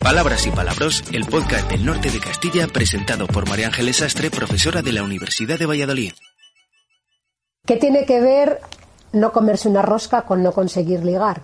Palabras y Palabros, el podcast del norte de Castilla presentado por María Ángeles Sastre, profesora de la Universidad de Valladolid. ¿Qué tiene que ver no comerse una rosca con no conseguir ligar?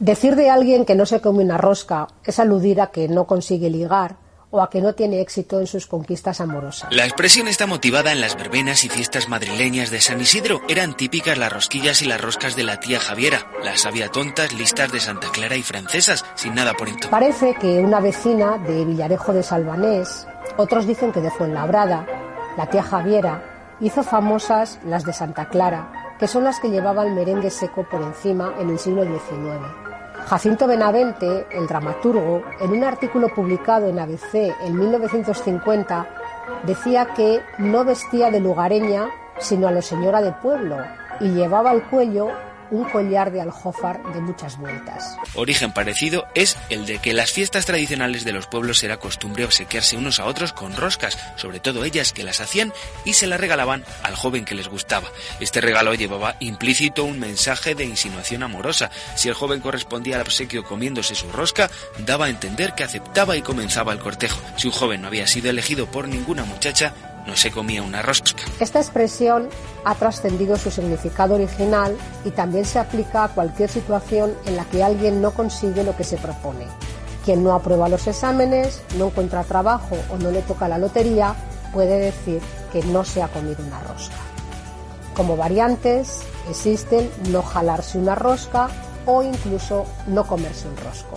Decir de alguien que no se come una rosca es aludir a que no consigue ligar o a que no tiene éxito en sus conquistas amorosas. La expresión está motivada en las verbenas y fiestas madrileñas de San Isidro. Eran típicas las rosquillas y las roscas de la tía Javiera. Las había tontas, listas de Santa Clara y francesas, sin nada por entonces. Parece que una vecina de Villarejo de Salvanés, otros dicen que de Fuenlabrada, la tía Javiera, hizo famosas las de Santa Clara, que son las que llevaban merengue seco por encima en el siglo XIX. Jacinto Benavente, el dramaturgo, en un artículo publicado en ABC en 1950, decía que no vestía de lugareña sino a lo señora de pueblo y llevaba al cuello un collar de aljófar de muchas vueltas. Origen parecido es el de que en las fiestas tradicionales de los pueblos era costumbre obsequiarse unos a otros con roscas, sobre todo ellas que las hacían y se las regalaban al joven que les gustaba. Este regalo llevaba implícito un mensaje de insinuación amorosa. Si el joven correspondía al obsequio comiéndose su rosca, daba a entender que aceptaba y comenzaba el cortejo. Si un joven no había sido elegido por ninguna muchacha, no se comía una rosca. Esta expresión ha trascendido su significado original y también se aplica a cualquier situación en la que alguien no consigue lo que se propone. Quien no aprueba los exámenes, no encuentra trabajo o no le toca la lotería, puede decir que no se ha comido una rosca. Como variantes existen no jalarse una rosca o incluso no comerse un rosco.